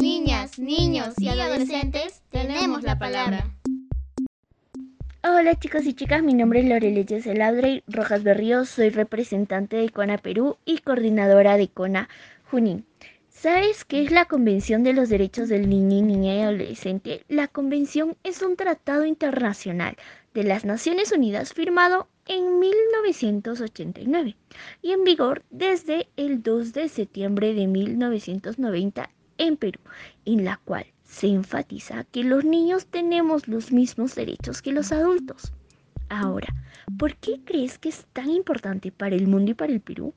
niñas, niños y adolescentes tenemos la palabra. Hola chicos y chicas, mi nombre es Lorele Yeseladre Rojas Berrío, soy representante de CONA Perú y coordinadora de CONA Junín. ¿Sabes qué es la Convención de los Derechos del Niño, Niña y Adolescente? La Convención es un tratado internacional de las Naciones Unidas firmado en 1989 y en vigor desde el 2 de septiembre de 1990 en Perú, en la cual se enfatiza que los niños tenemos los mismos derechos que los adultos. Ahora, ¿por qué crees que es tan importante para el mundo y para el Perú?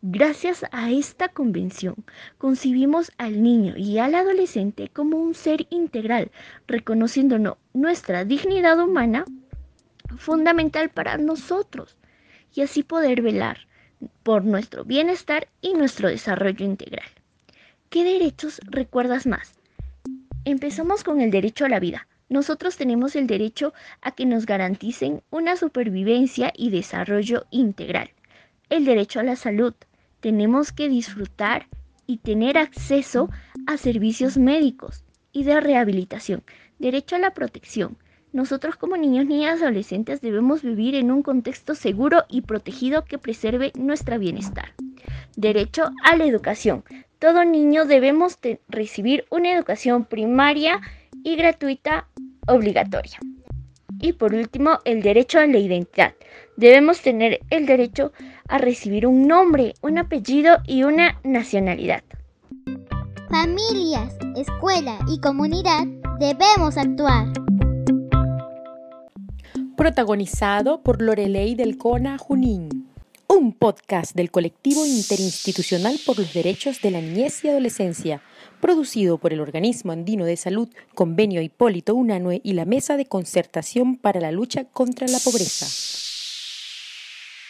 Gracias a esta convención, concibimos al niño y al adolescente como un ser integral, reconociéndonos nuestra dignidad humana fundamental para nosotros y así poder velar por nuestro bienestar y nuestro desarrollo integral. ¿Qué derechos recuerdas más? Empezamos con el derecho a la vida. Nosotros tenemos el derecho a que nos garanticen una supervivencia y desarrollo integral. El derecho a la salud, tenemos que disfrutar y tener acceso a servicios médicos y de rehabilitación. Derecho a la protección. Nosotros como niños, niñas, adolescentes debemos vivir en un contexto seguro y protegido que preserve nuestro bienestar. Derecho a la educación. Todo niño debemos recibir una educación primaria y gratuita obligatoria. Y por último, el derecho a la identidad. Debemos tener el derecho a recibir un nombre, un apellido y una nacionalidad. Familias, escuela y comunidad debemos actuar. Protagonizado por Lorelei del Cona Junín. Un podcast del colectivo interinstitucional por los derechos de la niñez y adolescencia producido por el Organismo Andino de Salud, Convenio Hipólito Unanue y la Mesa de Concertación para la Lucha contra la Pobreza.